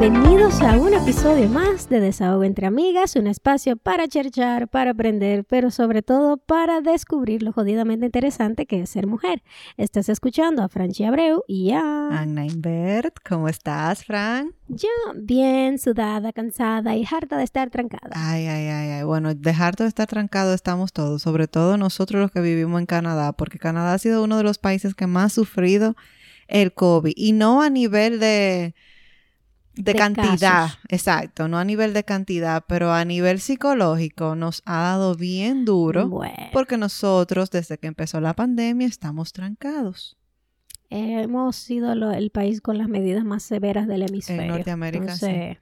Bienvenidos a un episodio más de Desahogo entre Amigas, un espacio para cherchar, para aprender, pero sobre todo para descubrir lo jodidamente interesante que es ser mujer. Estás escuchando a Franchi Abreu y a... Anna Invert, ¿cómo estás, Fran? Yo bien, sudada, cansada y harta de estar trancada. Ay, ay, ay, ay. Bueno, de harto de estar trancado estamos todos, sobre todo nosotros los que vivimos en Canadá, porque Canadá ha sido uno de los países que más ha sufrido el COVID y no a nivel de de, cantidad, exacto, no a nivel de cantidad, pero a nivel psicológico nos ha dado bien duro porque nosotros desde que empezó la pandemia estamos trancados. hemos sido el país con las medidas más severas del hemisferio. En Norteamérica, sí.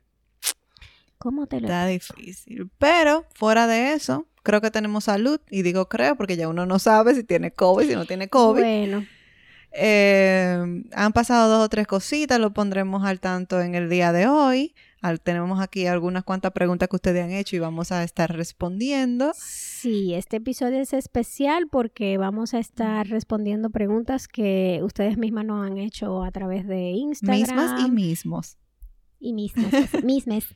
¿Cómo te lo Está difícil. Pero fuera de eso, creo que tenemos salud. Y digo creo porque ya uno no sabe si tiene COVID, si no tiene COVID. Bueno. Eh, han pasado dos o tres cositas, lo pondremos al tanto en el día de hoy. tenemos aquí algunas cuantas preguntas que ustedes han hecho y vamos a estar respondiendo. Sí, este episodio es especial porque vamos a estar respondiendo preguntas que ustedes mismas nos han hecho a través de Instagram. Mismas y mismos. Y mismos, mismes.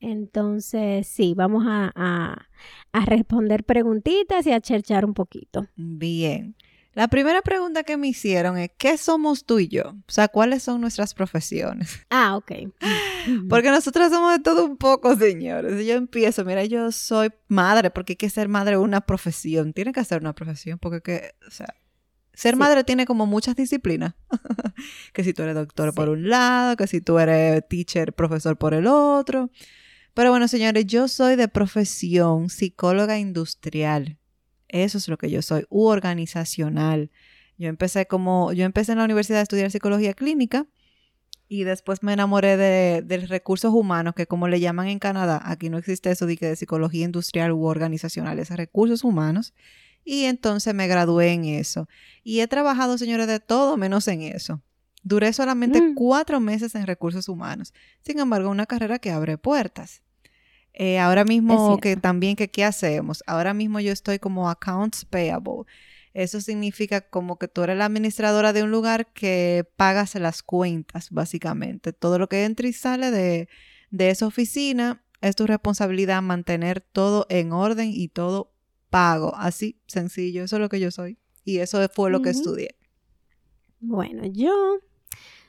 Entonces, sí, vamos a, a, a responder preguntitas y a cherchar un poquito. Bien. La primera pregunta que me hicieron es, ¿qué somos tú y yo? O sea, ¿cuáles son nuestras profesiones? Ah, ok. Porque nosotros somos de todo un poco, señores. Yo empiezo, mira, yo soy madre, porque hay que ser madre una profesión. Tiene que ser una profesión, porque, que, o sea, ser madre tiene como muchas disciplinas. que si tú eres doctor por un lado, que si tú eres teacher, profesor por el otro. Pero bueno, señores, yo soy de profesión psicóloga industrial. Eso es lo que yo soy, u organizacional. Yo empecé como, yo empecé en la universidad a estudiar psicología clínica y después me enamoré de, recursos humanos, que como le llaman en Canadá, aquí no existe eso de, de psicología industrial u organizacional, es recursos humanos. Y entonces me gradué en eso. Y he trabajado, señores, de todo menos en eso. Duré solamente mm. cuatro meses en recursos humanos. Sin embargo, una carrera que abre puertas. Eh, ahora mismo que también que qué hacemos. Ahora mismo yo estoy como accounts payable. Eso significa como que tú eres la administradora de un lugar que pagas las cuentas, básicamente. Todo lo que entra y sale de, esa oficina es tu responsabilidad mantener todo en orden y todo pago. Así, sencillo. Eso es lo que yo soy. Y eso fue lo que estudié. Bueno, yo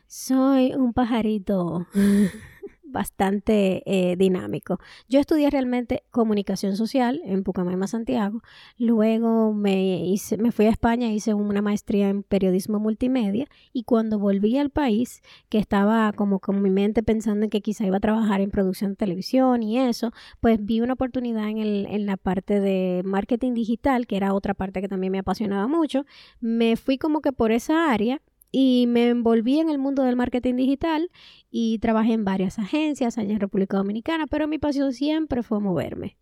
soy un pajarito bastante eh, dinámico. Yo estudié realmente comunicación social en Pucamaima, Santiago. Luego me, me fui a España, hice una maestría en periodismo multimedia y cuando volví al país, que estaba como con mi mente pensando en que quizá iba a trabajar en producción de televisión y eso, pues vi una oportunidad en, el, en la parte de marketing digital, que era otra parte que también me apasionaba mucho. Me fui como que por esa área y me envolví en el mundo del marketing digital y trabajé en varias agencias allá en República Dominicana, pero mi pasión siempre fue moverme.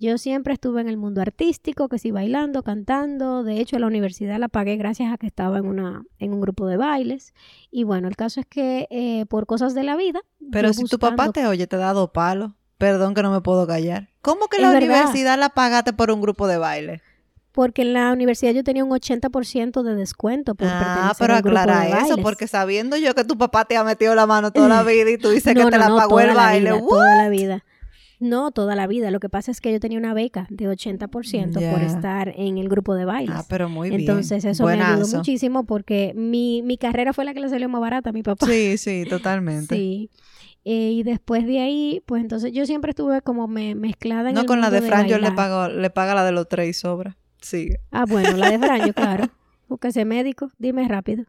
Yo siempre estuve en el mundo artístico, que sí bailando, cantando. De hecho, la universidad la pagué gracias a que estaba en, una, en un grupo de bailes. Y bueno, el caso es que eh, por cosas de la vida. Pero si tu papá te oye, te ha dado palo. Perdón que no me puedo callar. ¿Cómo que la universidad la pagaste por un grupo de baile? Porque en la universidad yo tenía un 80% de descuento por Ah, pero aclara eso, porque sabiendo yo que tu papá te ha metido la mano toda la vida y tú dices que te la pagó el baile. toda la vida. No, toda la vida. Lo que pasa es que yo tenía una beca de 80% por estar en el grupo de bailes. Ah, pero muy bien. Entonces eso me ayudó muchísimo porque mi, mi carrera fue la que le salió más barata a mi papá. Sí, sí, totalmente. Sí. Eh, y después de ahí, pues entonces yo siempre estuve como me, mezclada en No, el con la de Fran yo le pago, le paga la de los tres y sobra. Sí. Ah, bueno, la de Franjo, claro. Búsquese médico, dime rápido.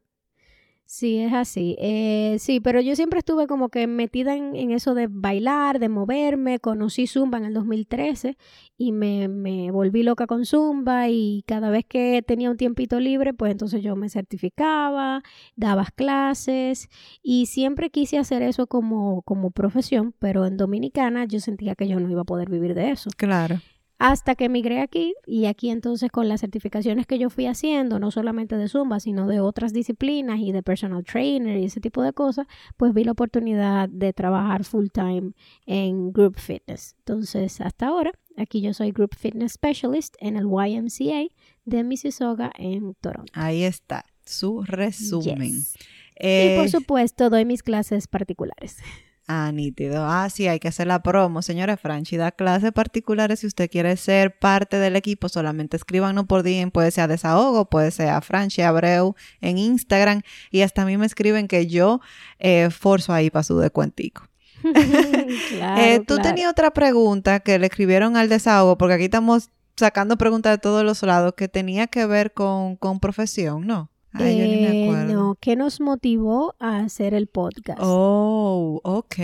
Sí, es así. Eh, sí, pero yo siempre estuve como que metida en, eso de bailar, de moverme. Conocí Zumba en el 2013 y me, me, volví loca con Zumba y cada vez que tenía un tiempito libre, pues entonces yo me certificaba, daba clases y siempre quise hacer eso como, como profesión, pero en Dominicana yo sentía que yo no iba a poder vivir de eso. Claro. Hasta que emigré aquí y aquí entonces con las certificaciones que yo fui haciendo, no solamente de Zumba, sino de otras disciplinas y de personal trainer y ese tipo de cosas, pues vi la oportunidad de trabajar full time en Group Fitness. Entonces, hasta ahora, aquí yo soy Group Fitness Specialist en el YMCA de Mississauga en Toronto. Ahí está, su resumen. Yes. Eh, Y por supuesto, doy mis clases particulares. Ah, nítido. Ah, sí, hay que hacer la promo. Señora Franchi, da clases particulares si usted quiere ser parte del equipo. Solamente escríbanos por DM. Puede ser a Desahogo, puede ser a Franchi Abreu en Instagram. Y hasta a mí me escriben que yo eh, forzo ahí para su descuentico. claro, Eh, tú claro. tenías otra pregunta que le escribieron al Desahogo, porque aquí estamos sacando preguntas de todos los lados que tenía que ver con, con profesión, ¿no? Ay, yo ni me Eh, acuerdo. no, ¿qué nos motivó a hacer el podcast? Oh, ok.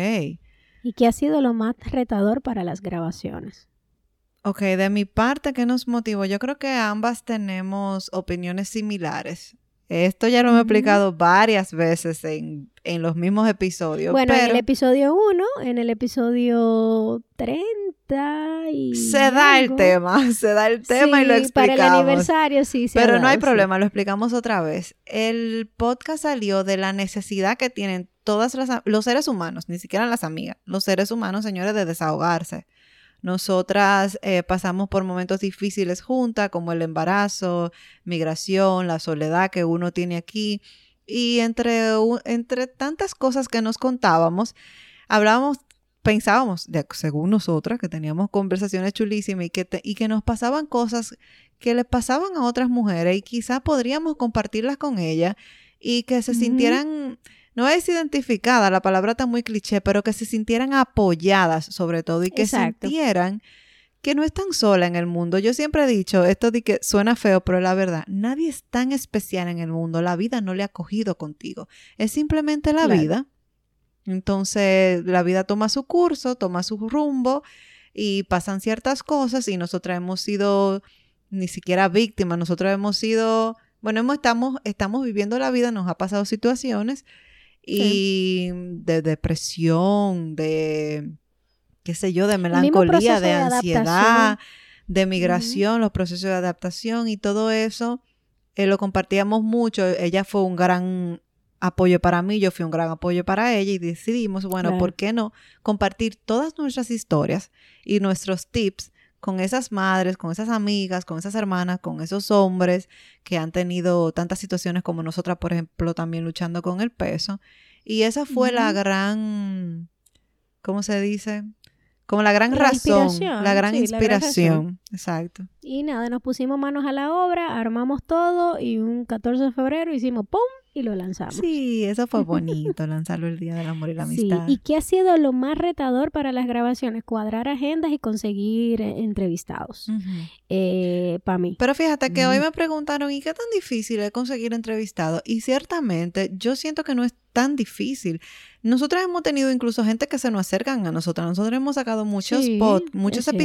¿Y qué ha sido lo más retador para las grabaciones? Ok, de mi parte, ¿qué nos motivó? Yo creo que ambas tenemos opiniones similares. Esto ya lo hemos explicado varias veces en, en los mismos episodios. Bueno, en el episodio 1, en el episodio 30 y... se da el tema, se da el tema y lo Sí, explicamos. Para el aniversario sí se ha Pero no hay sí. problema, lo explicamos otra vez. El podcast salió de la necesidad que tienen todas las los seres humanos, ni siquiera las amigas, los seres humanos, señores, de desahogarse. Nosotras eh, pasamos por momentos difíciles juntas, como el embarazo, migración, la soledad que uno tiene aquí. Y entre, entre tantas cosas que nos contábamos, hablábamos, pensábamos, de, según nosotras, que teníamos conversaciones chulísimas y que, te- y que nos pasaban cosas que le pasaban a otras mujeres y quizás podríamos compartirlas con ellas y que se sintieran, no es identificada, la palabra está muy cliché, pero que se sintieran apoyadas sobre todo y que Exacto. sintieran que no están solas en el mundo. Yo siempre he dicho, esto de que suena feo, pero la verdad, nadie es tan especial en el mundo, la vida no le ha cogido contigo, es simplemente la Claro. vida. Entonces, la vida toma su curso, toma su rumbo y pasan ciertas cosas y nosotras hemos sido ni siquiera víctimas, nosotros hemos sido, bueno, hemos, estamos, estamos viviendo la vida, nos ha pasado situaciones y de depresión, de, qué sé yo, de melancolía, de de ansiedad, de migración, los procesos de adaptación y todo eso, eh, lo compartíamos mucho. Ella fue un gran apoyo para mí, yo fui un gran apoyo para ella y decidimos, bueno, Claro. ¿por qué no compartir todas nuestras historias y nuestros tips con esas madres, con esas amigas, con esas hermanas, con esos hombres que han tenido tantas situaciones como nosotras, por ejemplo, también luchando con el peso? Y esa fue la gran, ¿cómo se dice? Como la gran La razón, inspiración, la gran sí, la gran inspiración. Exacto. Y nada, nos pusimos manos a la obra, armamos todo y un 14 de febrero hicimos ¡pum! y lo lanzamos. Sí, eso fue bonito, lanzarlo el Día del Amor y la Sí, Amistad. ¿y qué ha sido lo más retador para las grabaciones? Cuadrar agendas y conseguir eh, entrevistados. Ujú. para mí. Pero fíjate que hoy me preguntaron, ¿y qué tan difícil es conseguir entrevistados? Y ciertamente yo siento que no es tan difícil. Nosotros hemos tenido incluso gente que se nos acercan a nosotros. Nosotros hemos sacado muchos Sí, pod- muchos cierto.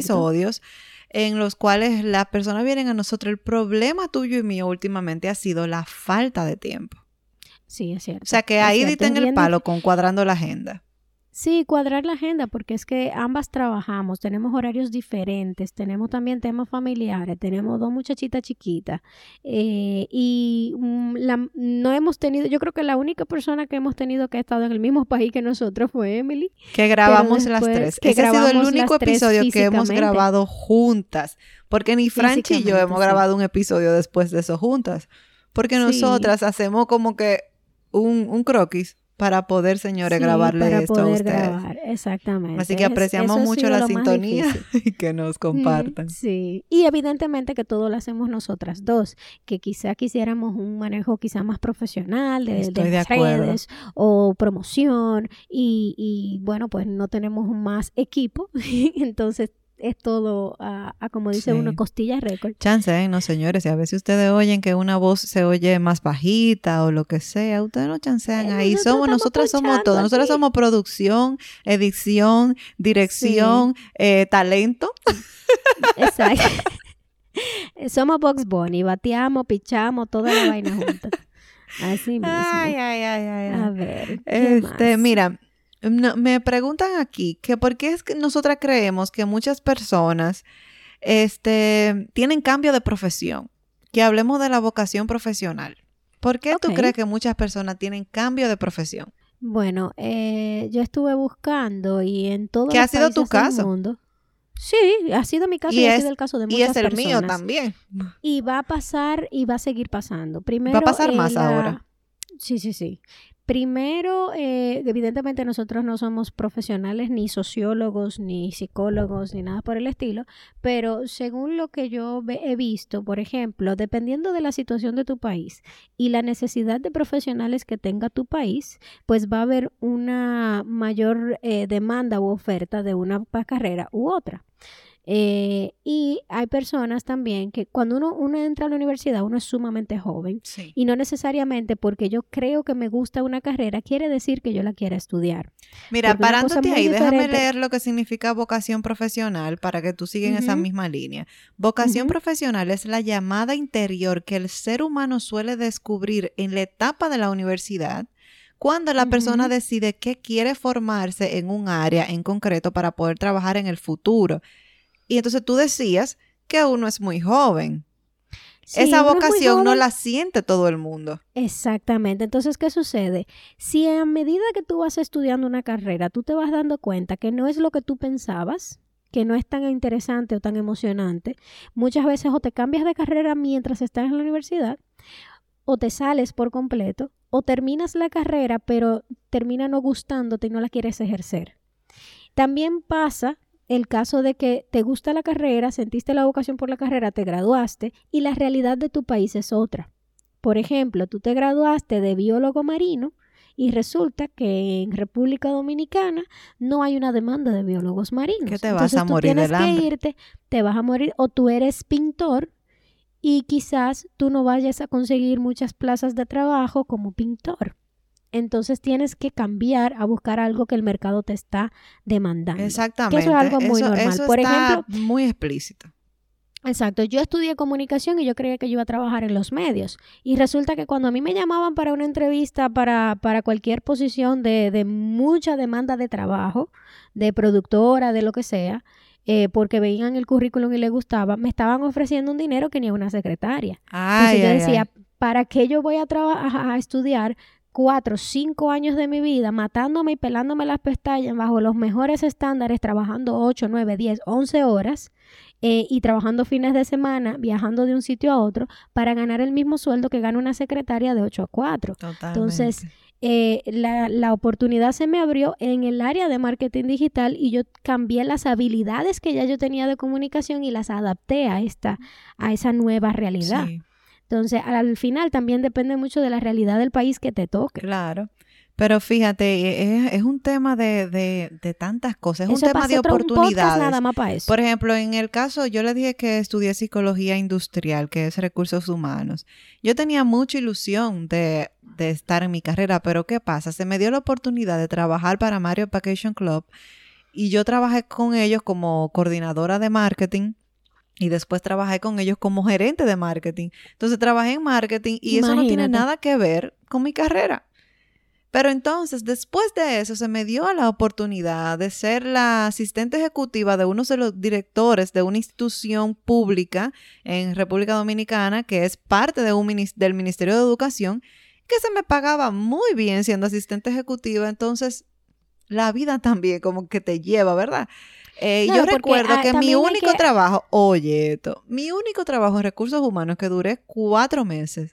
En los cuales las personas vienen a nosotros. El problema tuyo y mío últimamente ha sido la falta de tiempo. Sí, es cierto. O sea que ahí diste en el palo con cuadrando la agenda. Sí, cuadrar la agenda, porque es que ambas trabajamos, tenemos horarios diferentes, tenemos también temas familiares, tenemos dos muchachitas chiquitas eh, y mm, la- no hemos tenido, yo creo que la única persona que hemos tenido que ha estado en el mismo país que nosotros fue Emily. Que grabamos las tres. que Ese ha sido el único episodio que hemos grabado juntas. Porque ni Franchi y yo hemos sí. grabado un episodio después de eso juntas. Porque Sí. nosotras hacemos como que un, un croquis para poder, señores, Sí, grabarle para esto a ustedes. grabar, exactamente. Así que apreciamos mucho la sintonía y que nos compartan. Mm, Sí, y evidentemente que todo lo hacemos nosotras dos, que quizá quisiéramos un manejo quizá más profesional de, de redes o promoción y, y, bueno, pues no tenemos más equipo, entonces es todo a, a, como dice Sí. uno, costillas récord. Chance, ¿eh? no señores, y a veces ustedes oyen que una voz se oye más bajita o lo que sea, ustedes no chancean Eh, ahí. Somos, nosotras somos todo. Nosotros aquí. somos producción, edición, dirección, eh, talento. Exacto. Somos Box Bunny, bateamos, pichamos, toda la vaina junta. Así mismo. Ay, ay, ay, ay, ay. A ver. ¿qué Este, más? mira, no- me preguntan aquí que por qué es que nosotras creemos que muchas personas este, tienen cambio de profesión. Que hablemos de la vocación profesional. ¿Por qué tú crees que muchas personas tienen cambio de profesión? Bueno, eh, yo estuve buscando y en todo ¿Qué ha sido tu caso? mundo. Sí, ha sido mi caso y, Y ha es- sido el caso de Y muchas es el mío personas. también. Y va a pasar y va a seguir pasando. Primero, Va a pasar eh, más la- ahora. Sí, sí, sí. Primero, eh, evidentemente nosotros no somos profesionales ni sociólogos, ni psicólogos, ni nada por el estilo, pero según lo que yo he visto, por ejemplo, dependiendo de la situación de tu país y la necesidad de profesionales que tenga tu país, pues va a haber una mayor eh, demanda u oferta de una carrera u otra. Eh, y hay personas también que cuando uno, uno entra a la universidad, uno es sumamente joven Sí. y no necesariamente porque yo creo que me gusta una carrera quiere decir que yo la quiera estudiar. Mira, Porque parándote ahí, déjame diferente- leer lo que significa vocación profesional para que tú sigas en esa Ujú. misma línea. Vocación Ujú. profesional es la llamada interior que el ser humano suele descubrir en la etapa de la universidad cuando la persona Ujú. decide que quiere formarse en un área en concreto para poder trabajar en el futuro. Y entonces tú decías que uno es muy joven. Sí, Esa vocación no la siente todo el mundo. Exactamente. Entonces, ¿qué sucede? Si a medida que tú vas estudiando una carrera, tú te vas dando cuenta que no es lo que tú pensabas, que no es tan interesante o tan emocionante, muchas veces o te cambias de carrera mientras estás en la universidad, o te sales por completo, o terminas la carrera, pero termina no gustándote y no la quieres ejercer. También pasa el caso de que te gusta la carrera, sentiste la vocación por la carrera, te graduaste y la realidad de tu país es otra. Por ejemplo, tú te graduaste de biólogo marino y resulta que en República Dominicana no hay una demanda de biólogos marinos. Que te vas Entonces a tú morir tienes que irte, te vas a morir o tú eres pintor y quizás tú no vayas a conseguir muchas plazas de trabajo como pintor. Entonces tienes que cambiar a buscar algo que el mercado te está demandando. Exactamente. algo muy normal. eso Por está ejemplo, muy explícito. Exacto, yo estudié comunicación y yo creía que yo iba a trabajar en los medios. Y resulta que cuando a mí me llamaban para una entrevista para, para cualquier posición de, de mucha demanda de trabajo, de productora, de lo que sea, eh, porque veían el currículum y les gustaba, me estaban ofreciendo un dinero que ni a una secretaria. Ay, Entonces yo ay, decía, ay. ¿para qué yo voy a, a estudiar cuatro, cinco años de mi vida matándome y pelándome las pestañas bajo los mejores estándares, trabajando 8, 9, 10, 11 horas eh, y trabajando fines de semana, viajando de un sitio a otro para ganar el mismo sueldo que gana una secretaria de 8 a 4? Totalmente. Entonces, eh, la, la oportunidad se me abrió en el área de marketing digital y yo cambié las habilidades que ya yo tenía de comunicación y las adapté a esta, a esa nueva realidad. Sí, Entonces, al final también depende mucho de la realidad del país que te toque. claro. Pero fíjate, es, es un tema de, de, de tantas cosas, es Eso un tema de oportunidades. nada más para eso. Por ejemplo, en el caso, yo le dije que estudié psicología industrial, que es recursos humanos. Yo tenía mucha ilusión de, de estar en mi carrera, pero ¿qué pasa? Se me dio la oportunidad de trabajar para Mario Vacation Club y yo trabajé con ellos como coordinadora de marketing. Y después trabajé con ellos como gerente de marketing. Entonces trabajé en marketing y eso no tiene nada que ver con mi carrera. Pero entonces, después de eso, se me dio la oportunidad de ser la asistente ejecutiva de uno de los directores de una institución pública en República Dominicana, que es parte de un del Ministerio de Educación, que se me pagaba muy bien siendo asistente ejecutiva. Entonces, la vida también como que te lleva, ¿verdad? Eh, yo porque, recuerdo ah, que mi único que- trabajo, oye esto, mi único trabajo en recursos humanos que duré cuatro meses,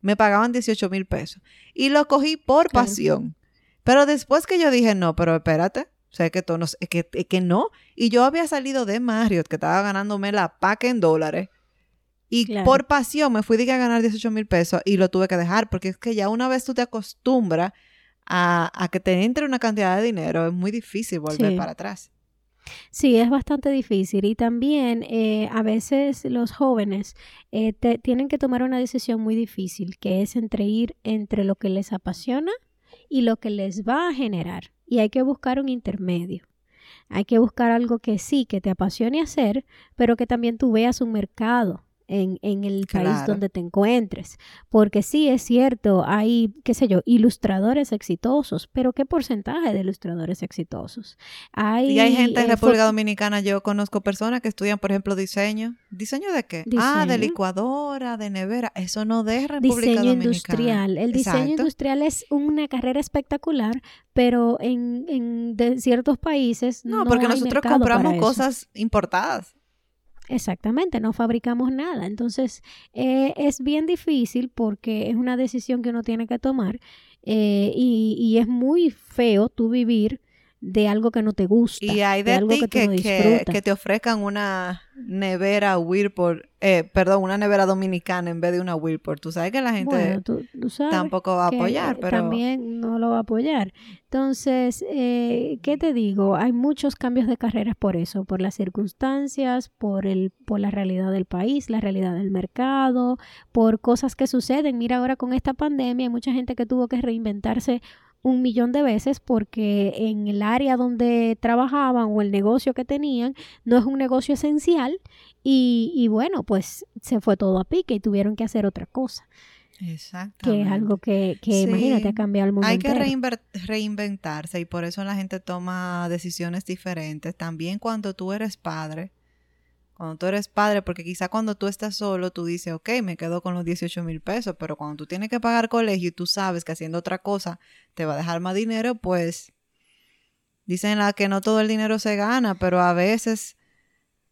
me pagaban 18 mil pesos. Y lo cogí por Claro. pasión. Pero después que yo dije, no, pero espérate, o sea, que, no, que, que no. Y yo había salido de Marriott, que estaba ganándome la paca en dólares. Y Claro. por pasión me fui dije, a ganar 18 mil pesos y lo tuve que dejar, porque es que ya una vez tú te acostumbras a, a que te entre una cantidad de dinero, es muy difícil volver Sí. para atrás. Sí, es bastante difícil y también eh, a veces los jóvenes eh, te- tienen que tomar una decisión muy difícil, que es entre ir entre lo que les apasiona y lo que les va a generar. Y hay que buscar un intermedio. Hay que buscar algo que sí, que te apasione hacer, pero que también tú veas un mercado en, en el país donde te encuentres. Porque sí, es cierto, hay, qué sé yo, ilustradores exitosos, pero ¿qué porcentaje de ilustradores exitosos? Hay, Y hay gente en eh, República Dominicana, yo conozco personas que estudian, por ejemplo, diseño. ¿Diseño de qué? Ah, de licuadora, de nevera. Eso no de República diseño Dominicana. industrial. El diseño industrial es una carrera espectacular, pero en, en de ciertos países No, no, porque hay nosotros compramos cosas importadas. Exactamente, no fabricamos nada. Entonces, eh, es bien difícil porque es una decisión que uno tiene que tomar eh, y, y es muy feo tú vivir de algo que no te gusta. Y hay de de algo ti que, que, no que, te ofrezcan una nevera Whirlpool, eh, perdón, una nevera dominicana en vez de una Whirlpool. Tú sabes que la gente Bueno, tú, tú sabes tampoco va a apoyar, pero también no lo va a apoyar. Entonces, eh, ¿qué te digo? Hay muchos cambios de carreras por eso, por las circunstancias, por el, por la realidad del país, la realidad del mercado, por cosas que suceden. Mira, ahora con esta pandemia hay mucha gente que tuvo que reinventarse un millón de veces porque en el área donde trabajaban o el negocio que tenían no es un negocio esencial y, y bueno, pues se fue todo a pique y tuvieron que hacer otra cosa que es algo que, que Sí. imagínate, ha cambiado el mundo Hay que reinventarse y por eso la gente toma decisiones diferentes. También cuando tú eres padre, cuando tú eres padre, porque quizá cuando tú estás solo, tú dices, ok, me quedo con los 18 mil pesos, pero cuando tú tienes que pagar colegio y tú sabes que haciendo otra cosa te va a dejar más dinero, pues dicen la que no todo el dinero se gana, pero a veces,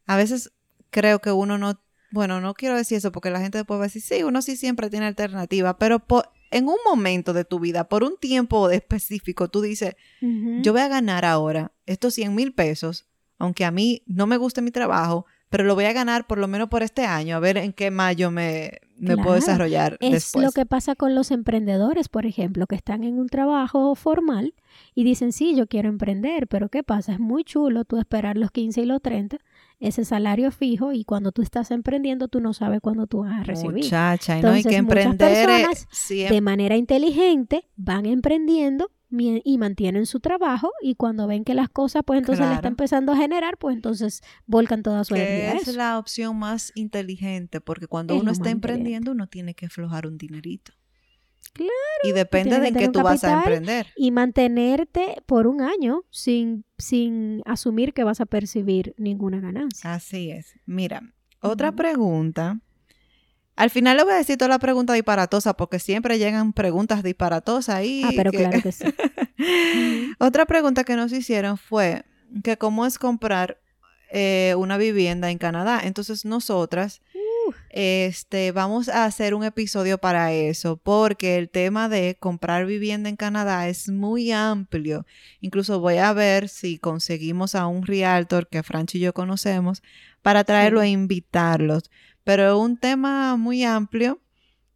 a veces creo que uno no, bueno, no quiero decir eso porque la gente después va a decir, sí, uno sí siempre tiene alternativa, pero en un momento de tu vida, por un tiempo específico, tú dices, yo voy a ganar ahora estos 100 mil pesos, aunque a mí no me guste mi trabajo, pero lo voy a ganar por lo menos por este año, a ver en qué mayo me, me puedo desarrollar es después. lo que pasa con los emprendedores, por ejemplo, que están en un trabajo formal y dicen, sí, yo quiero emprender, pero ¿qué pasa? Es muy chulo tú esperar los 15 y los 30, ese salario fijo, y cuando tú estás emprendiendo, tú no sabes cuándo tú vas a recibir. Muchacha, y no hay que Entonces, muchas emprender. eh, personas siempre- de manera inteligente van emprendiendo y mantienen su trabajo y cuando ven que las cosas pues entonces le está empezando a generar pues entonces volcan toda su energía es la opción más inteligente, porque cuando Es uno está emprendiendo, uno tiene que aflojar un dinerito. Claro, Y depende de en qué tú vas a emprender. y mantenerte por un año sin, sin asumir que vas a percibir ninguna ganancia. Así es. Mira, otra pregunta. Al final le voy a decir toda la pregunta disparatosa porque siempre llegan preguntas disparatosas ahí. ah, pero que- claro que sí. Otra pregunta que nos hicieron fue que cómo es comprar eh, una vivienda en Canadá. Entonces nosotras este, vamos a hacer un episodio para eso porque el tema de comprar vivienda en Canadá es muy amplio. Incluso voy a ver si conseguimos a un realtor que Franchi y yo conocemos para traerlo Sí. e invitarlos. Pero es un tema muy amplio.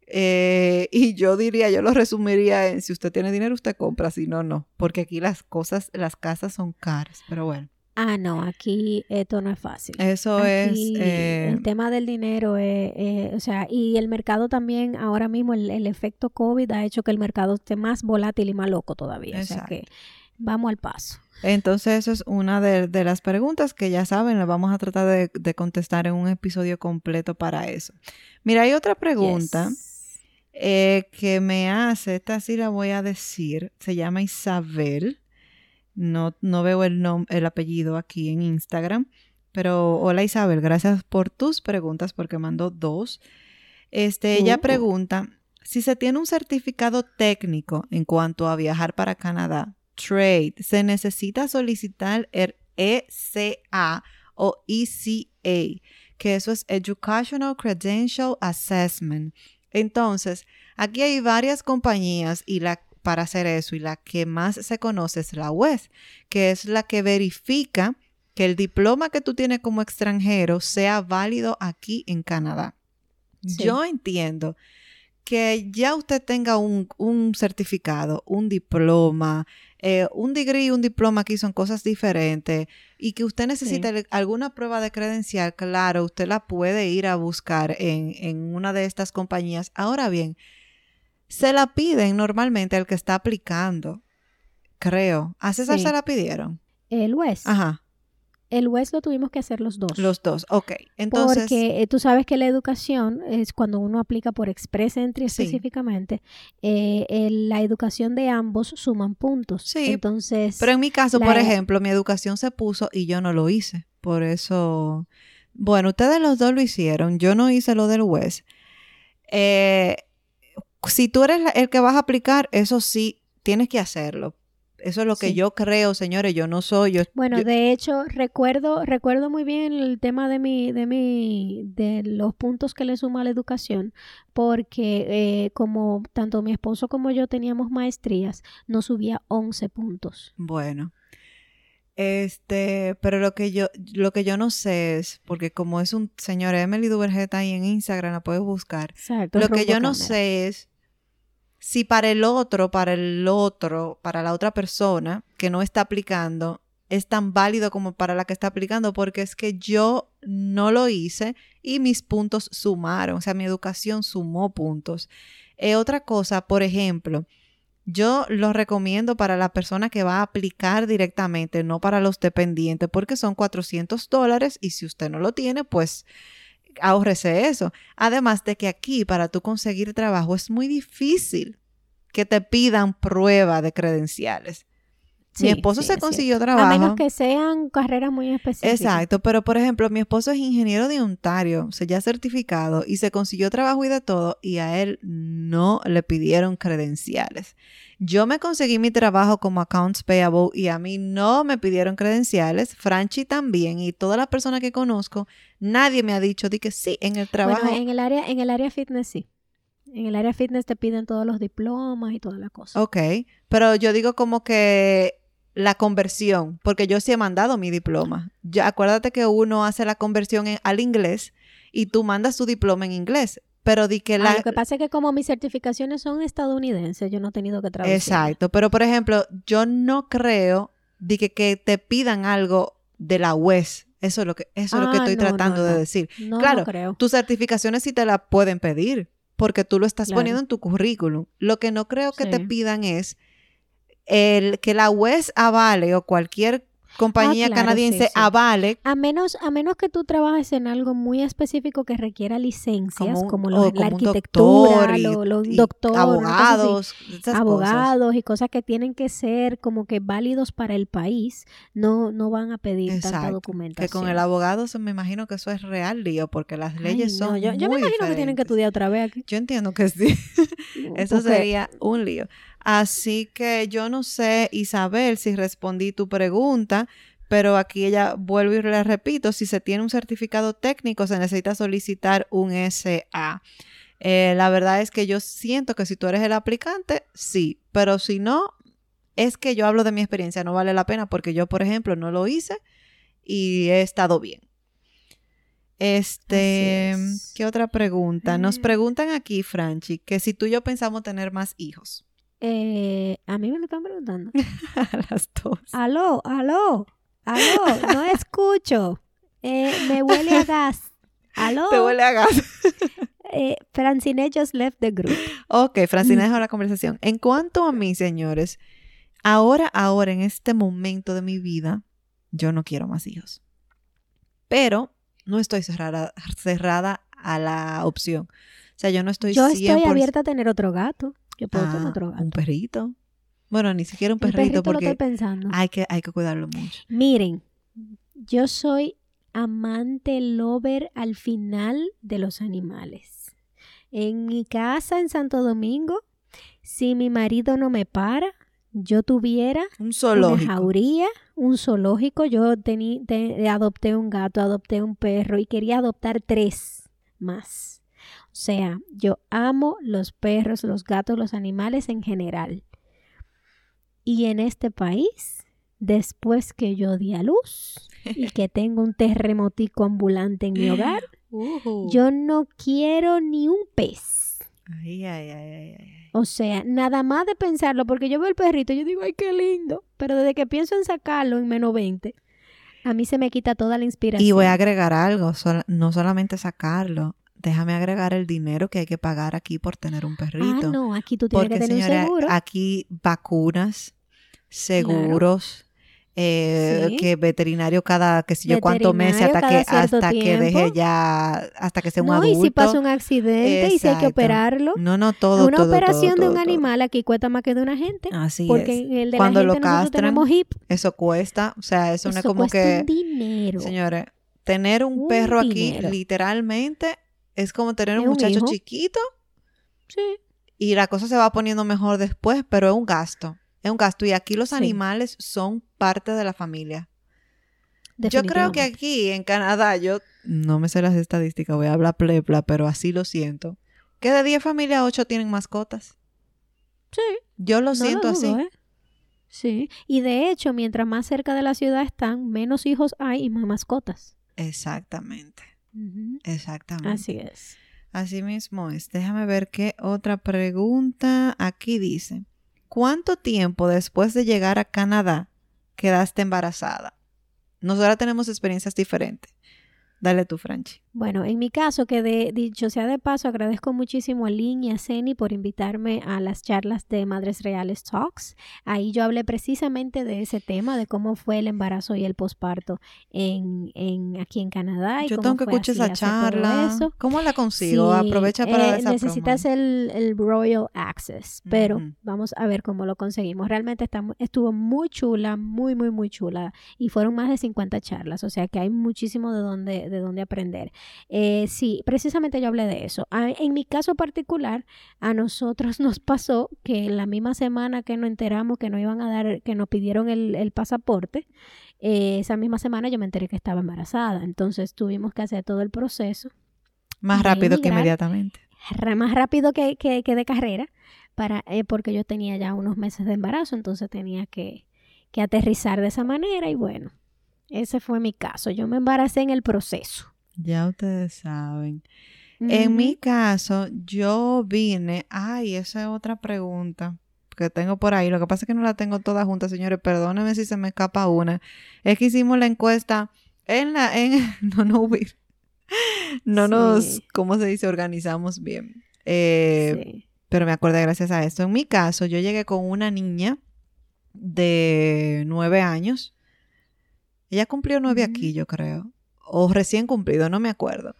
eh, y yo diría, yo lo resumiría en si usted tiene dinero, usted compra, si no, no. Porque aquí las cosas, las casas son caras. Pero bueno, Ah, no, aquí esto no es fácil. eso Aquí es... eh, el tema del dinero, eh, o sea, y el mercado también, ahora mismo el, el efecto COVID ha hecho que el mercado esté más volátil y más loco todavía. O sea que vamos al paso. Entonces, eso es una de, de las preguntas que ya saben, las vamos a tratar de, de contestar en un episodio completo para eso. Mira, hay otra pregunta Yes. eh, que me hace, esta sí la voy a decir, se llama Isabel. No, no veo el, nom- el apellido aquí en Instagram, pero hola Isabel, gracias por tus preguntas porque mandó dos. Este, ella Uh. pregunta si se tiene un certificado técnico en cuanto a viajar para Canadá, trade, se necesita solicitar el ECA o ECA, que eso es Educational Credential Assessment. Entonces, aquí hay varias compañías y la para hacer eso y la que más se conoce es la UES, que es la que verifica que el diploma que tú tienes como extranjero sea válido aquí en Canadá. Sí. Yo entiendo que ya usted tenga un, un certificado, un diploma, eh, un degree y un diploma aquí son cosas diferentes y que usted necesita Sí. alguna prueba de credencial, claro, usted la puede ir a buscar en, en una de estas compañías. Ahora bien, se la piden normalmente al que está aplicando, creo. ¿A César Sí. se la pidieron? El West. Ajá. el WES lo tuvimos que hacer los dos. Los dos, ok. Entonces, Porque eh, tú sabes que la educación es cuando uno aplica por Express Entry Sí. específicamente, eh, la educación de ambos suman puntos. Sí, Entonces, pero en mi caso, la- por ejemplo, mi educación se puso y yo no lo hice. Por eso, bueno, ustedes los dos lo hicieron. Yo no hice lo del WES. Eh, si tú eres el que vas a aplicar, eso sí, tienes que hacerlo. Eso es lo que Sí. yo creo, señores. Yo no soy. Yo, bueno, yo- de hecho, recuerdo, recuerdo muy bien el tema de mi, de mi, de los puntos que le suma a la educación, porque eh, como tanto mi esposo como yo teníamos maestrías, nos subía 11 puntos. Bueno. Este, pero lo que yo, lo que yo no sé es, porque como es un señor Emily Duvergeta ahí en Instagram, la puedes buscar. Exacto. Lo que yo no sé es si para el otro, para el otro, para la otra persona que no está aplicando, es tan válido como para la que está aplicando, porque es que yo no lo hice y mis puntos sumaron, o sea, mi educación sumó puntos. Eh, otra cosa, por ejemplo, yo lo recomiendo para la persona que va a aplicar directamente, no para los dependientes, porque son 400 dólares y si usted no lo tiene, pues ahórrese eso. Además de que aquí, para tú conseguir trabajo, es muy difícil que te pidan prueba de credenciales. Mi esposo sí, se consiguió trabajo. A menos que sean carreras muy específicas. Exacto, pero por ejemplo, mi esposo es ingeniero de Ontario, o sea, ya certificado y se consiguió trabajo y de todo y a él no le pidieron credenciales. Yo me conseguí mi trabajo como accounts payable y a mí no me pidieron credenciales, Franchi también y todas las personas que conozco, nadie me ha dicho de que sí, en el trabajo. Bueno, en el área, en el área fitness sí. En el área fitness te piden todos los diplomas y toda la cosa. Ok, pero yo digo como que la conversión, porque yo sí he mandado mi diploma. Ya, acuérdate que uno hace la conversión en- al inglés y tú mandas tu diploma en inglés, pero di que Ah, la... lo que pasa es que como mis certificaciones son estadounidenses, yo no he tenido que traducir. Exacto, pero por ejemplo, yo no creo de que, que te pidan algo de la UES. Eso es lo que, eso es lo que Ah, estoy no, no, tratando de decir. No, Claro, creo. Tus certificaciones sí te las pueden pedir, porque tú lo estás Claro. poniendo en tu currículum. Lo que no creo que te pidan es el que la UES avale o cualquier compañía Ah, claro, canadiense sí, sí. avale A menos, a menos que tú trabajes en algo muy específico que requiera licencias, como un, como, o lo- la como arquitectura, doctor y, lo, lo- un y doctor, una cosa así. abogados, cosas. abogados y cosas que tienen que ser como que válidos para el país, no, no van a pedir tanta Exacto. documentación. Que con el abogado se me imagino que eso es real lío, porque las Ay, leyes no, son yo, yo me imagino que tienen que estudiar otra vez aquí. Yo entiendo que sí. Eso porque- sería un lío. Así que yo no sé, Isabel, si respondí tu pregunta, pero aquí ella vuelvo y le repito, si se tiene un certificado técnico se necesita solicitar un SA. Eh, la verdad es que yo siento que si tú eres el aplicante, sí, pero si no, es que yo hablo de mi experiencia, no vale la pena porque yo, por ejemplo, no lo hice y he estado bien. Este, es. ¿qué otra pregunta? Nos Eh. preguntan aquí, Franchi, que si tú y yo pensamos tener más hijos. Eh, a mí me lo están preguntando. A las dos. Aló, aló, aló, no escucho. Eh, me huele a gas. Aló. Te huele a gas. Eh, Francine just left the group. Ok, Francina dejó la conversación. En cuanto a mí, señores, ahora, ahora, en este momento de mi vida, yo no quiero más hijos. Pero no estoy cerrada, cerrada a la opción. O sea, yo no estoy Yo estoy 100% abierta a tener otro gato. Yo puedo tener Ah, otro gato. un perrito. Bueno, ni siquiera un perrito, perrito lo estoy porque pensando. hay que, hay que cuidarlo mucho. Miren, yo soy amante lover al final de los animales. En mi casa en Santo Domingo, si mi marido no me para, yo tuviera Un una zoológico. jauría, un zoológico. Yo tení- te- adopté un gato, adopté un perro y quería adoptar tres más. O sea, yo amo los perros, los gatos, los animales en general. Y en este país, después que yo di a luz y que tengo un terremotico ambulante en mi hogar, yo no quiero ni un pez. Ay, ay, ay, ay, ay. O sea, nada más de pensarlo, porque yo veo el perrito y yo digo, ay, qué lindo. Pero desde que pienso en sacarlo en menos 20, a mí se me quita toda la inspiración. Y voy a agregar algo, no solamente sacarlo, déjame agregar el dinero que hay que pagar aquí por tener un perrito. Ah, no, aquí tú tienes Porque, que tener señora, un seguro. aquí vacunas, seguros, eh, Sí. que veterinario cada, qué sé yo, cuántos meses hasta que, hasta que deje ya, hasta que sea un No, adulto. y si pasa un accidente y si hay que operarlo. No, no, todo, una todo, operación todo, de un todo, todo. animal aquí cuesta más que de una gente. Así porque es. en el de Cuando la lo gente nosotros castran, tenemos hip. Eso cuesta, o sea, eso, no es como cuesta que, un dinero. señores, tener un, Un perro aquí literalmente es como tener un muchacho chiquito Sí. y la cosa se va poniendo mejor después, pero es un gasto. Es un gasto y aquí los Sí. animales son parte de la familia. Yo creo que aquí en Canadá, yo no me sé las estadísticas, voy a hablar plepla, pero así lo siento. Que de 10 familias, 8 tienen mascotas. Sí. Yo lo no siento dudo, así. ¿eh? Sí. Y de hecho, mientras más cerca de la ciudad están, menos hijos hay y más mascotas. Exactamente, Exactamente. Así es. Así mismo es. Déjame ver qué otra pregunta aquí dice. ¿Cuánto tiempo después de llegar a Canadá quedaste embarazada? Nosotras tenemos experiencias diferentes. Dale tú, Franchi. Bueno, en mi caso, que de, dicho sea de paso, agradezco muchísimo a Lynn y a Ceni por invitarme a las charlas de Madres Reales Talks. Ahí yo hablé precisamente de ese tema, de cómo fue el embarazo y el posparto en, en, aquí en Canadá. Y Yo cómo tengo que escuchar esa charla. eso. ¿Cómo la consigo? Sí, Aprovecha para eh, esa necesitas promo. el, el Royal Access, pero vamos a ver cómo lo conseguimos. Realmente está, estuvo muy chula, muy, muy, muy chula. Y fueron más de 50 charlas, o sea que hay muchísimo de dónde, de dónde aprender. Eh, sí, precisamente yo hablé de eso. A- en mi caso particular, a nosotros nos pasó que la misma semana que nos enteramos que nos iban a dar, que nos pidieron el, el pasaporte, eh, esa misma semana yo me enteré que estaba embarazada. Entonces tuvimos que hacer todo el proceso Más rápido que inmediatamente. más rápido que, que, que de carrera, para, eh, porque yo tenía ya unos meses de embarazo, entonces tenía que, que aterrizar de esa manera y bueno, ese fue mi caso. Yo me embaracé en el proceso. Ya ustedes saben. En mi caso, yo vine. Ay, esa es otra pregunta que tengo por ahí. Lo que pasa es que no la tengo toda junta, señores. Perdónenme si se me escapa una. Es que hicimos la encuesta en la. En, no, no No nos. Sí. ¿Cómo se dice? Organizamos bien. Eh, Sí. Pero me acordé gracias a esto. En mi caso, yo llegué con una niña de nueve años. Ella cumplió nueve aquí, yo creo. O recién cumplido, no me acuerdo.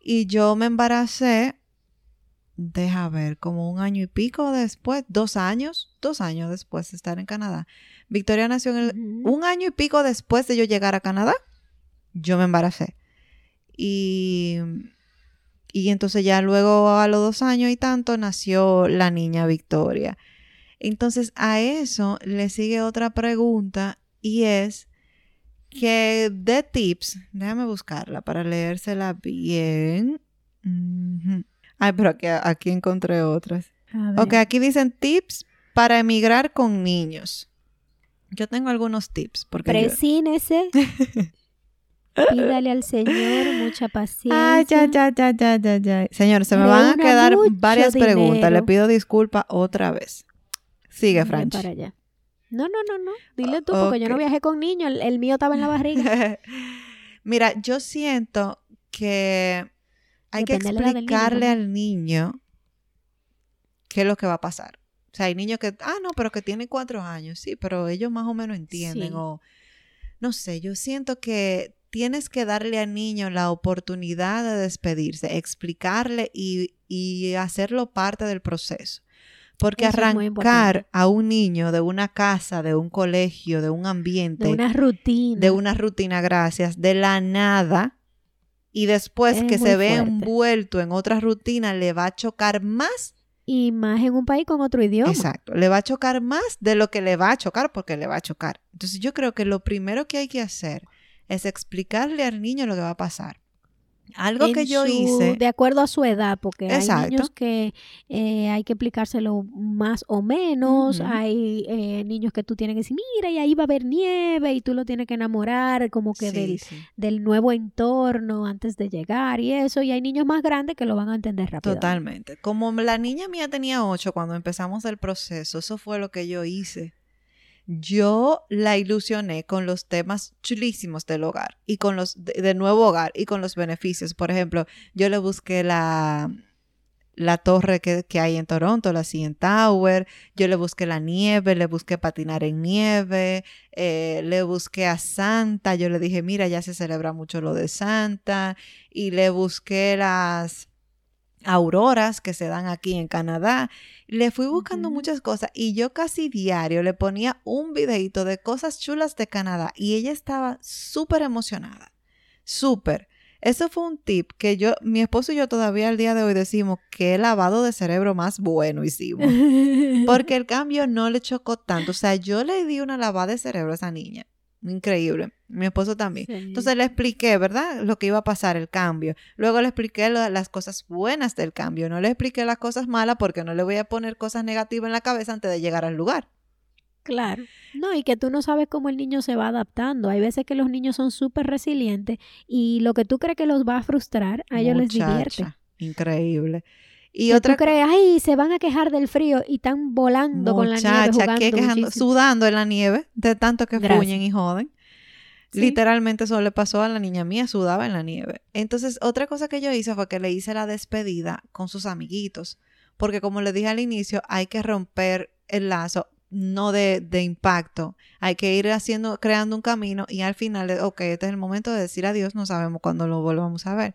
Y yo me embaracé, deja ver, como un año y pico después, dos años, dos años después de estar en Canadá. Victoria nació en el, un año y pico después de yo llegar a Canadá, yo me embaracé. Y, y entonces ya luego a los dos años y tanto nació la niña Victoria. Entonces a eso le sigue otra pregunta y es que de tips, déjame buscarla para leérsela bien. Ay, pero aquí, aquí encontré otras. Ok, aquí dicen tips para emigrar con niños. Yo tengo algunos tips porque yo- Presínese. Pídale al Señor mucha paciencia. Ay, ya, ya, ya, ya, ya, ya. Señor, se me van a quedar varias preguntas. Le pido disculpas otra vez. Sigue, Franchi. para allá. No, no, no, no. Dile tú, porque yo no viajé con niños. El, el mío estaba en la barriga. Mira, yo siento que hay que Depende niño explicarle al niño qué es lo que va a pasar. O sea, hay niños que, ah, no, pero que tienen cuatro años, sí, pero ellos más o menos entienden. Sí. O, no sé, yo siento que tienes que darle al niño la oportunidad de despedirse, explicarle y, y hacerlo parte del proceso. Porque Eso arrancar a un niño de una casa, de un colegio, de un ambiente, De una rutina. de una rutina, gracias, de la nada, y después Es que se ve fuerte. envuelto en otra rutina, le va a chocar más, Y más en un país con otro idioma. exacto, le va a chocar más de lo que le va a chocar porque le va a chocar. Entonces yo creo que lo primero que hay que hacer es explicarle al niño lo que va a pasar. Algo En que yo su- hice, De acuerdo a su edad, porque Exacto. hay niños que eh, hay que explicárselo más o menos. Hay eh, niños que tú tienes que decir, mira, y ahí va a haber nieve, y tú lo tienes que enamorar como que Sí, del, sí, del nuevo entorno antes de llegar y eso. Y hay niños más grandes que lo van a entender rápido. totalmente. Como la niña mía tenía ocho cuando empezamos el proceso, eso fue lo que yo hice. Yo la ilusioné con los temas chulísimos del hogar y con los de, nuevo hogar y con los beneficios. Por ejemplo, yo le busqué la la torre que, que, hay en Toronto, la CN Tower, yo le busqué la nieve, le busqué patinar en nieve, eh, le busqué a Santa, yo le dije, mira, ya se celebra mucho lo de Santa, y le busqué las auroras que se dan aquí en Canadá. Le fui buscando muchas cosas y yo casi diario le ponía un videito de cosas chulas de Canadá y ella estaba súper emocionada, súper. Eso fue un tip que yo, mi esposo y yo todavía al día de hoy decimos que lavado de cerebro más bueno hicimos. Porque el cambio no le chocó tanto. O sea, yo le di una lavada de cerebro a esa niña. Increíble. Mi esposo también. Entonces le expliqué, ¿verdad? Lo que iba a pasar, el cambio. Luego le expliqué las cosas buenas del cambio. No le expliqué las cosas malas porque no le voy a poner cosas negativas en la cabeza antes de llegar al lugar. Claro. No, y que tú no sabes cómo el niño se va adaptando. Hay veces que los niños son súper resilientes y lo que tú crees que los va a frustrar, a ellos les divierte. Increíble. Y otra tú crees, ay, se van a quejar del frío y están volando con la nieve jugando ¿qué quejando, sudando en la nieve de tanto que fuñen y joden. Literalmente eso le pasó a la niña mía, sudaba en la nieve. Entonces, otra cosa que yo hice fue que le hice la despedida con sus amiguitos, porque como le dije al inicio, hay que romper el lazo no de, de, impacto. Hay que ir haciendo, creando un camino y al final, ok, este es el momento de decir adiós, no sabemos cuándo lo volvamos a ver.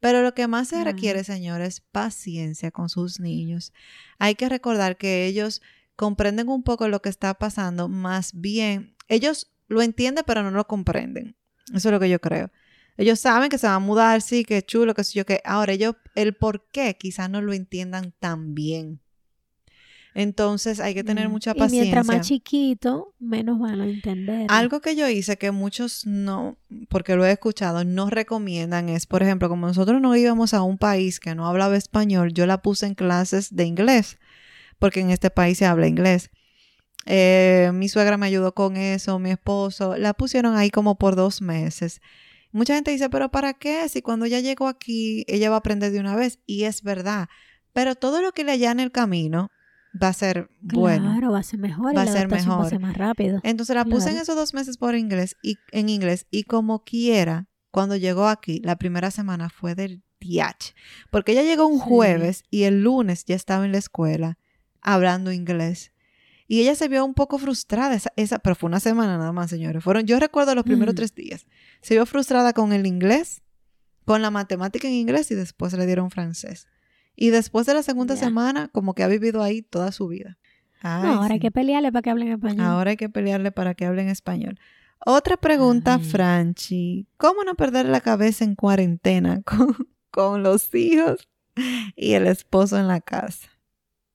Pero lo que más se requiere, señores, es paciencia con sus niños. Hay que recordar que ellos comprenden un poco lo que está pasando, más bien, ellos lo entienden, pero no lo comprenden. Eso es lo que yo creo. Ellos saben que se van a mudar, sí, que chulo, que sé yo, que ahora ellos, el por qué quizás no lo entiendan tan bien. Entonces hay que tener mm, mucha paciencia. Y mientras más chiquito, menos van a entender. Algo que yo hice que muchos no, porque lo he escuchado, no recomiendan es, por ejemplo, como nosotros no íbamos a un país que no hablaba español, yo la puse en clases de inglés, porque en este país se habla inglés. Eh, mi suegra me ayudó con eso, mi esposo, la pusieron ahí como por dos meses. Mucha gente dice, pero ¿para qué? Si cuando ya llegó aquí, ella va a aprender de una vez. Y es verdad. Pero todo lo que le en el camino, va a ser bueno. Claro, va a ser mejor. Va a ser mejor. Va a ser más rápido. Entonces la puse en esos dos meses por inglés y en inglés y como quiera, cuando llegó aquí, la primera semana fue del diach. Porque ella llegó un jueves y el lunes ya estaba en la escuela hablando inglés. Y ella se vio un poco frustrada, esa, esa pero fue una semana nada más, señores. Fueron, yo recuerdo los primeros mm. tres días. Se vio frustrada con el inglés, con la matemática en inglés y después le dieron francés. Y después de la segunda semana, como que ha vivido ahí toda su vida. no, ahora hay que pelearle para que hablen español. Ahora hay que pelearle para que hablen español. Otra pregunta, Franchi. ¿Cómo no perder la cabeza en cuarentena con, los hijos y el esposo en la casa?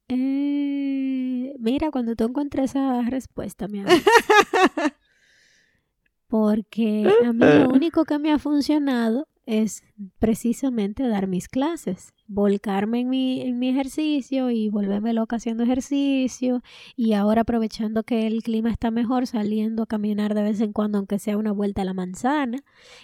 Eh, mira, cuando tú encuentres esa respuesta, mi amor. Porque a mí lo único que me ha funcionado es precisamente dar mis clases, volcarme en mi, en mi ejercicio y volverme loca haciendo ejercicio y ahora aprovechando que el clima está mejor saliendo a caminar de vez en cuando aunque sea una vuelta a la manzana.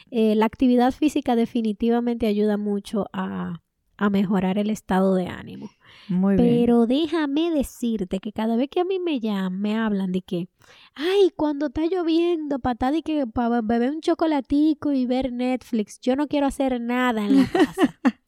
Eh, la actividad física definitivamente ayuda mucho a, a mejorar el estado de ánimo. Muy Pero déjame decirte que cada vez que a mí me llaman, me hablan de que, ay, cuando está lloviendo, patá de que para beber un chocolatico y ver Netflix, yo no quiero hacer nada en la casa.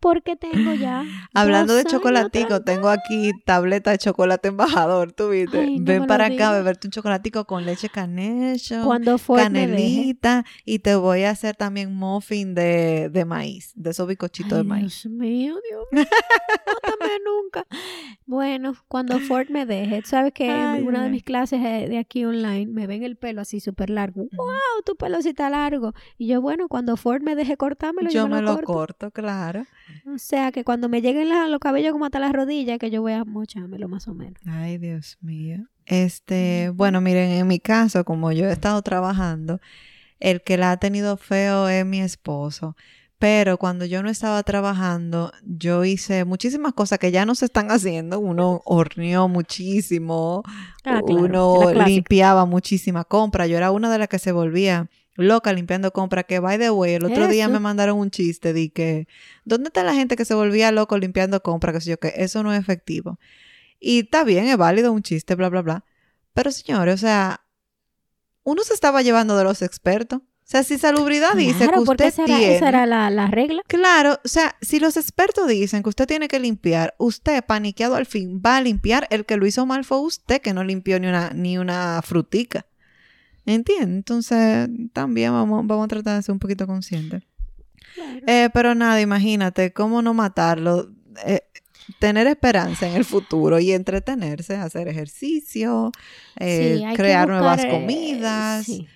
porque tengo ya. Hablando de chocolatico, tengo aquí tableta de chocolate embajador, tú viste. Ven para acá a beberte un chocolatico con leche canecho, Cuando canelita y te voy a hacer también muffin de, de maíz, de esos bicochitos de maíz. Dios mío, Dios mío. Nunca. Bueno, cuando Ford me deje, sabes que en una de mis clases de aquí online me ven el pelo así súper largo. ¡Wow! Tu pelo sí está largo. Y yo, bueno, cuando Ford me deje cortármelo, yo, yo me, lo, corto. claro. O sea, que cuando me lleguen los cabellos como hasta las rodillas, que yo voy a mochármelo más o menos. Ay, Dios mío. Este, bueno, miren, en mi caso, como yo he estado trabajando, el que la ha tenido feo es mi esposo. Pero cuando yo no estaba trabajando, yo hice muchísimas cosas que ya no se están haciendo. Uno horneó muchísimo, ah, uno limpiaba muchísima compra. Yo era una de las que se volvía loca limpiando compra. Que by the way, el otro día me mandaron un chiste de que, ¿dónde está la gente que se volvía loco limpiando compra? Que sé yo, que eso no es efectivo. Y está bien, es válido un chiste, bla, bla, bla. Pero señores, o sea, uno se estaba llevando de los expertos. O sea, si salubridad dice Claro, que usted tiene... esa era la, la regla. Claro, o sea, si los expertos dicen que usted tiene que limpiar, usted, paniqueado al fin, va a limpiar. El que lo hizo mal fue usted, que no limpió ni una, ni una frutica. ¿Entiendes? Entonces, también vamos, vamos a tratar de ser un poquito conscientes. Eh, pero nada, imagínate, cómo no matarlo. Eh, tener esperanza en el futuro y entretenerse, hacer ejercicio, eh, Sí, crear nuevas buscar, comidas, sí.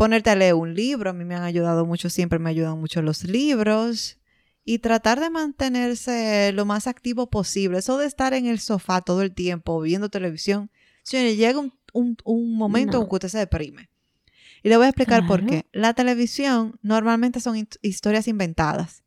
Ponerte a leer un libro. A mí me han ayudado mucho, siempre me ayudan mucho los libros. Y tratar de mantenerse lo más activo posible. Eso de estar en el sofá todo el tiempo viendo televisión. Señores, llega un, un- un momento No. en que usted se deprime. Y le voy a explicar por qué. La televisión normalmente son hist- historias inventadas.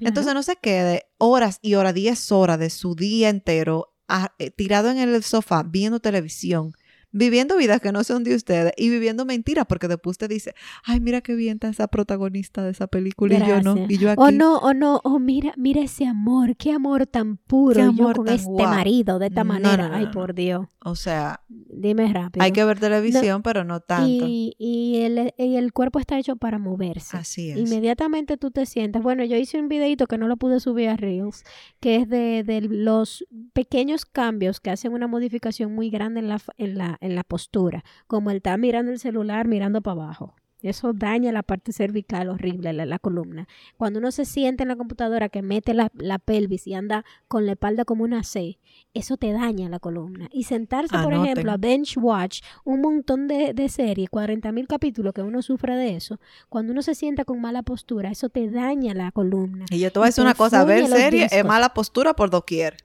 Entonces no se quede horas y horas, 10 horas de su día entero ah, eh, tirado en el sofá viendo televisión, viviendo vidas que no son de ustedes y viviendo mentiras porque después usted dice, ay, mira qué bien está esa protagonista de esa película y yo no, y yo aquí. O no, o no, o mira, mira ese amor, qué amor tan puro Qué yo amor con tan este marido de esta No, manera. no, no, Ay, por Dios. O sea, Dime rápido. hay que ver televisión, pero no tanto. y, y el, y el cuerpo está hecho para moverse. Así es. Inmediatamente tú te sientas. Bueno, yo hice un videito que no lo pude subir a Reels, que es de, de los pequeños cambios que hacen una modificación muy grande en la, en la, en la postura, como el estar mirando el celular, mirando para abajo. Eso daña la parte cervical horrible, la, la columna. Cuando uno se siente en la computadora que mete la, la pelvis y anda con la espalda como una C, eso te daña la columna. Y sentarse, por ejemplo, a bench watch un montón de, de series, 40 mil capítulos que uno sufre de eso, cuando uno se sienta con mala postura, eso te daña la columna. Y yo te voy a decir una cosa, ver fuñe los serie es mala postura por doquier.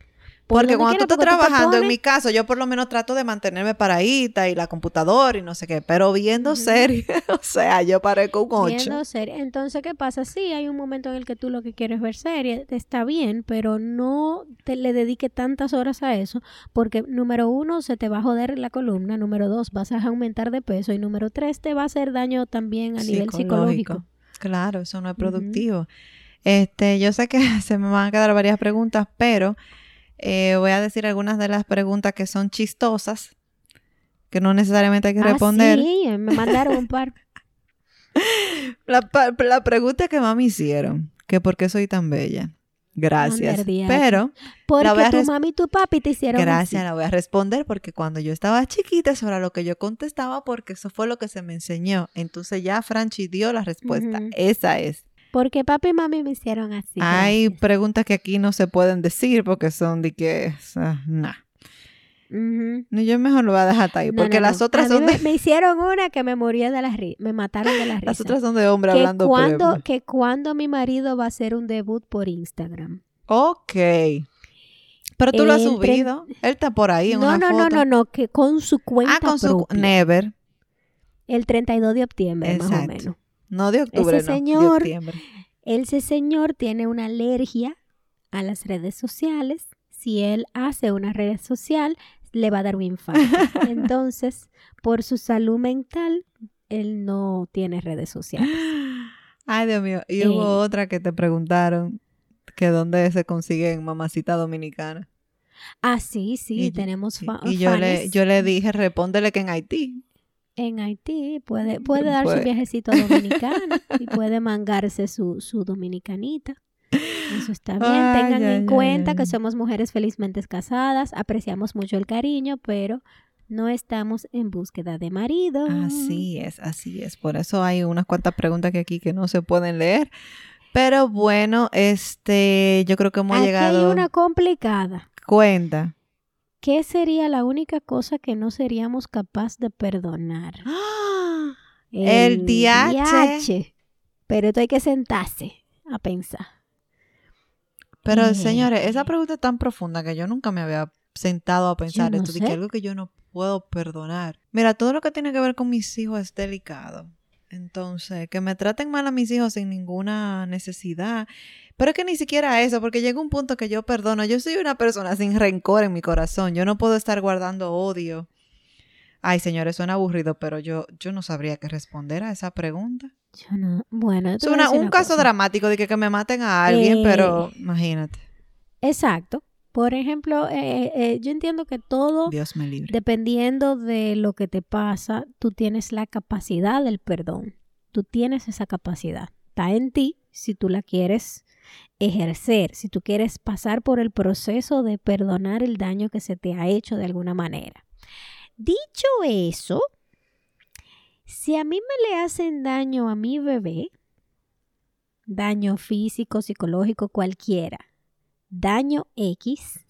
Por Porque cuando tú estás te trabajando, en mi caso, yo por lo menos trato de mantenerme paradita y la computadora y no sé qué, pero viendo Ujú. series, o sea, yo parezco un ocho. Viendo serie. Entonces, ¿qué pasa? Sí, hay un momento en el que tú lo que quieres ver serie, está bien, pero no te le dedique tantas horas a eso, porque número uno, se te va a joder la columna, número dos, vas a aumentar de peso, y número tres, te va a hacer daño también a nivel psicológico. Claro, eso no es productivo. Este, yo sé que se me van a quedar varias preguntas, pero eh, voy a decir algunas de las preguntas que son chistosas, que no necesariamente hay que Ah, responder. sí, me mandaron un par. La, pregunta que más me hicieron, que por qué soy tan bella. Gracias. Ander. Pero Porque voy a tu mami y tu papi te hicieron Gracias, así. la voy a responder porque cuando yo estaba chiquita eso era lo que yo contestaba porque eso fue lo que se me enseñó. Entonces ya Franchi dio la respuesta. Esa es. Porque papi y mami me hicieron así. Hay gracias. preguntas que aquí no se pueden decir porque son de que, sea, nah. Ujú. No, Yo mejor lo voy a dejar hasta ahí No, porque no, las no. otras son me, de, me hicieron una que me moría de la risa. Me mataron de la risa. las otras son de hombre que hablando cuando, que cuando mi marido va a hacer un debut por Instagram. Ok. Pero tú lo has subido. Él está por ahí en No, una no, no, foto. no, no, que con su cuenta Ah, con su propia. never. El 32 de octubre, más o Exacto. menos. No de octubre, Ese no. señor- De. Ese señor tiene una alergia a las redes sociales. Si él hace una red social, le va a dar un infarto. Entonces, por su salud mental, él no tiene redes sociales. Ay, Dios mío. Y Eh. hubo otra que te preguntaron que dónde se consiguen mamacita dominicana. Ah, sí, sí, Y- tenemos fa- Y yo le, yo le dije, respóndele que en Haití. En Haití. Puede, puede darse Puede. un viajecito a Dominicana y puede mangarse su, su dominicanita. Eso está bien. Ay, Tengan en cuenta que somos mujeres felizmente casadas, apreciamos mucho el cariño, pero no estamos en búsqueda de marido. Así es, así es. Por eso hay unas cuantas preguntas que aquí que no se pueden leer. Pero bueno, este, yo creo que hemos Aquí llegado. hay una complicada. Cuenta. ¿Qué sería la única cosa que no seríamos capaz de perdonar? El DH. DH. Pero esto hay que sentarse a pensar. Pero Eh. señores, esa pregunta es tan profunda que yo nunca me había sentado a pensar no esto, de que algo que yo no puedo perdonar. Mira, todo lo que tiene que ver con mis hijos es delicado. Entonces, que me traten mal a mis hijos sin ninguna necesidad. Pero es que ni siquiera eso, porque llega un punto que yo perdono. Yo soy una persona sin rencor en mi corazón. Yo no puedo estar guardando odio. Ay, señores, suena aburrido, pero yo, yo no sabría qué responder a esa pregunta. Yo no. Bueno, yo Es te voy a una- decir un una caso cosa. dramático de que, que me maten a alguien, Eh, pero imagínate. Exacto. Por ejemplo, eh, eh, yo entiendo que todo, Dios me libre. dependiendo de lo que te pasa, tú tienes la capacidad del perdón. Tú tienes esa capacidad. Está en ti si tú la quieres ejercer, si tú quieres pasar por el proceso de perdonar el daño que se te ha hecho de alguna manera. Dicho eso, si a mí me le hacen daño a mi bebé, daño físico, psicológico, cualquiera, daño X,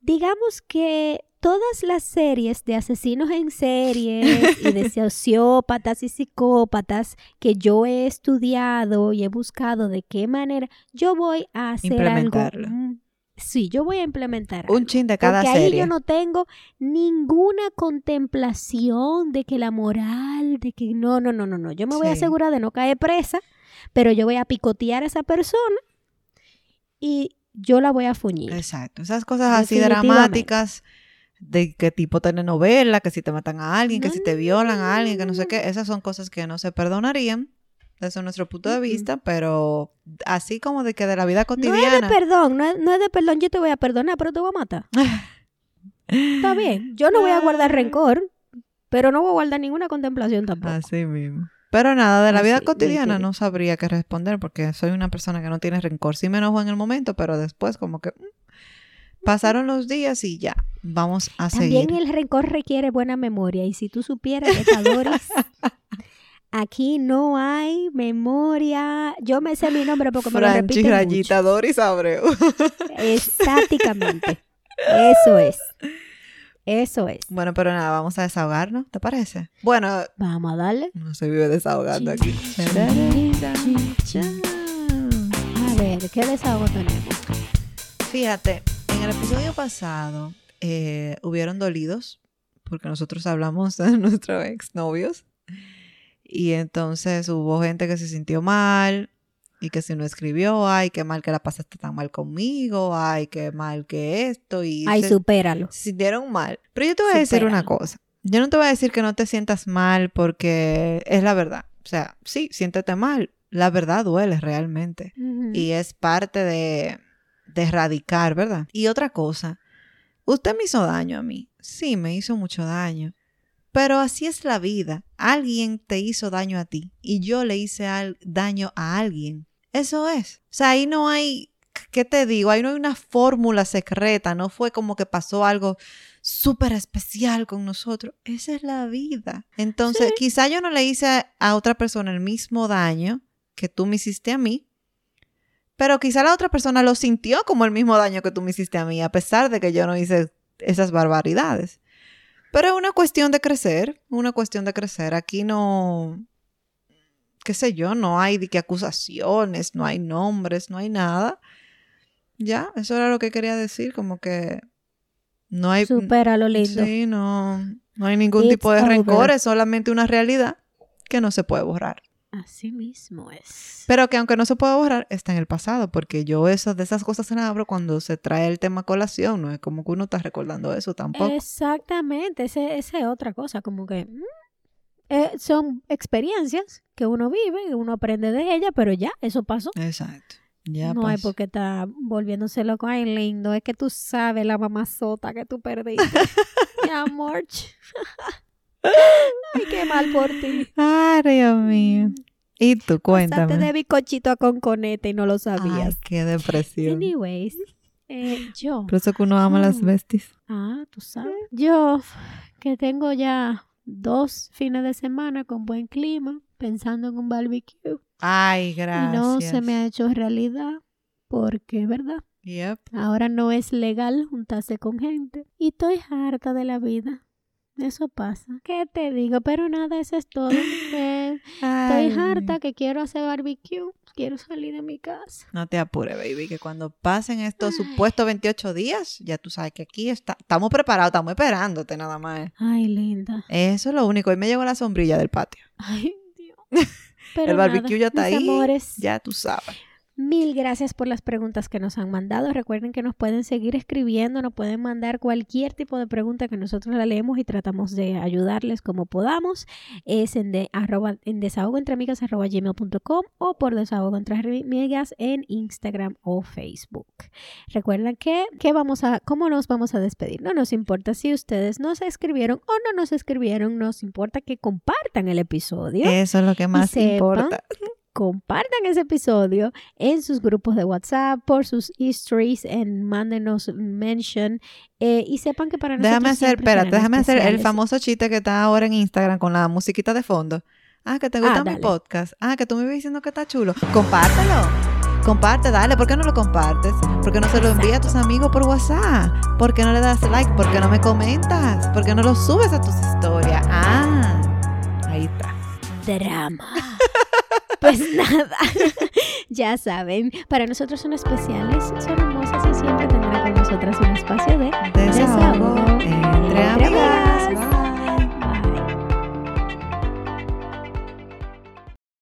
digamos que todas las series de asesinos en series y de sociópatas y psicópatas que yo he estudiado y he buscado de qué manera yo voy a hacer algo. Mm, sí, yo voy a implementar. Un chin de cada porque serie. ahí yo no tengo ninguna contemplación de que la moral, de que no, no, no, no, no. Yo me voy a asegurar de no caer presa, pero yo voy a picotear a esa persona y yo la voy a fuñir. Exacto. Esas cosas así dramáticas de qué tipo telenovela, que si te matan a alguien, que No, si te violan a alguien, que no sé qué. Esas son cosas que no se perdonarían desde nuestro punto de vista, pero así como de que de la vida No es de cotidiana. perdón, no es, no es de perdón, yo te voy a perdonar, pero te voy a matar. Está bien, yo no voy a guardar rencor, pero no voy a guardar ninguna contemplación tampoco. Así mismo. Pero nada, de la vida Así, cotidiana no sabría qué responder porque soy una persona que no tiene rencor. Sí me enojo en el momento, pero después como que mm, pasaron los días y ya, vamos a También seguir. el rencor requiere buena memoria y si tú supieras, Doris, aquí no hay memoria. Yo me sé mi nombre porque me lo Franchi repiten Rayita Doris Abreu. mucho. Estáticamente. Eso es. Eso es. bueno, pero nada, vamos a desahogarnos, ¿te parece? Bueno, Vamos a darle. no se vive desahogando aquí. A ver, ¿qué desahogo tenemos? Fíjate, en el episodio pasado eh, hubieron dolidos porque nosotros hablamos de nuestros exnovios y entonces hubo gente que se sintió mal y que si no escribió, ay, qué mal que la pasaste tan mal conmigo, ay, qué mal que esto y Ay, se, supéralo. se sintieron mal. Pero yo te voy a decir una cosa. Yo no te voy a decir que no te sientas mal porque es la verdad. O sea, sí, siéntete mal. La verdad duele realmente y es parte de, de erradicar, ¿verdad? Y otra cosa, usted me hizo daño a mí, sí, me hizo mucho daño, pero así es la vida, alguien te hizo daño a ti y yo le hice al- daño a alguien, eso es, o sea, ahí no hay, ¿qué te digo? Ahí no hay una fórmula secreta, no fue como que pasó algo súper especial con nosotros, esa es la vida. Entonces, quizá yo no le hice a- a otra persona el mismo daño que tú me hiciste a mí, pero quizá la otra persona lo sintió como el mismo daño que tú me hiciste a mí, a pesar de que yo no hice esas barbaridades. Pero es una cuestión de crecer, una cuestión de crecer. Aquí no, qué sé yo, no hay de que acusaciones, no hay nombres, no hay nada. Ya, eso era lo que quería decir, como que no hay... Supéralo, lindo. Sí, no, no hay ningún It's tipo de over. rencor, es solamente una realidad que no se puede borrar. Así mismo es. Pero que aunque no se pueda borrar, está en el pasado, porque yo eso, de esas cosas se las abro cuando se trae el tema colación, no es como que uno está recordando eso tampoco. Exactamente, esa es otra cosa, como que mm, eh, son experiencias que uno vive, que uno aprende de ellas, pero ya, eso pasó. Exacto. Ya no hay pasó. por qué estar volviéndose loco. Ay, lindo, es que tú sabes la mamazota que tú perdiste. Mi amor. Ay, qué mal por ti. Ay, Dios mío. Y tú, Pasaste cuéntame. de bicochito a conconete y no lo Ay, sabías. qué depresión. Anyways, eh, yo. Por eso que uno ama las Ah. besties. Ah, tú sabes. Yo, que tengo ya dos fines de semana con buen clima, pensando en un barbecue. Ay, Y gracias. no se me ha hecho realidad, porque, ¿verdad? Yep. Ahora no es legal juntarse con gente. Y estoy harta de la vida. Eso pasa. ¿Qué te digo? Pero nada, eso es todo. Estoy harta que quiero hacer barbecue. Quiero salir de mi casa. No te apures, baby, que cuando pasen estos Ay. supuestos 28 días, ya tú sabes que aquí está, estamos preparados, estamos esperándote nada más. Ay, linda. Eso es lo único. Hoy me llegó la sombrilla del patio. Ay, Dios. Pero El barbecue nada, ya está ahí. amores, Ya tú sabes. Mil gracias por las preguntas que nos han mandado. Recuerden que nos pueden seguir escribiendo, nos pueden mandar cualquier tipo de pregunta que nosotros la leemos y tratamos de ayudarles como podamos. Es en, de, arroba, en o por desahogo entre amigas en Instagram o Facebook. Recuerden que, que vamos a, ¿cómo nos vamos a despedir? No nos importa si ustedes nos escribieron o no nos escribieron, nos importa que compartan el episodio. Eso es lo que más importa compartan ese episodio en sus grupos de WhatsApp, por sus histories, en mándenos mention eh, y sepan que para nosotros Déjame hacer, espérate, déjame hacer el famoso chiste que está ahora en Instagram con la musiquita de fondo. Ah, que te gusta ah, mi podcast. Ah, que tú me ibas diciendo que está chulo. Compártelo. Comparte, dale. ¿Por qué no lo compartes? ¿Por qué no se lo envías a tus amigos por WhatsApp? ¿Por qué no le das like? ¿Por qué no me comentas? ¿Por qué no lo subes a tus historias? Ah, ahí está. Drama. Pues nada, ya saben, para nosotros son especiales, son hermosas y siempre tendrán con nosotras un espacio de desahogo, entre, amigas.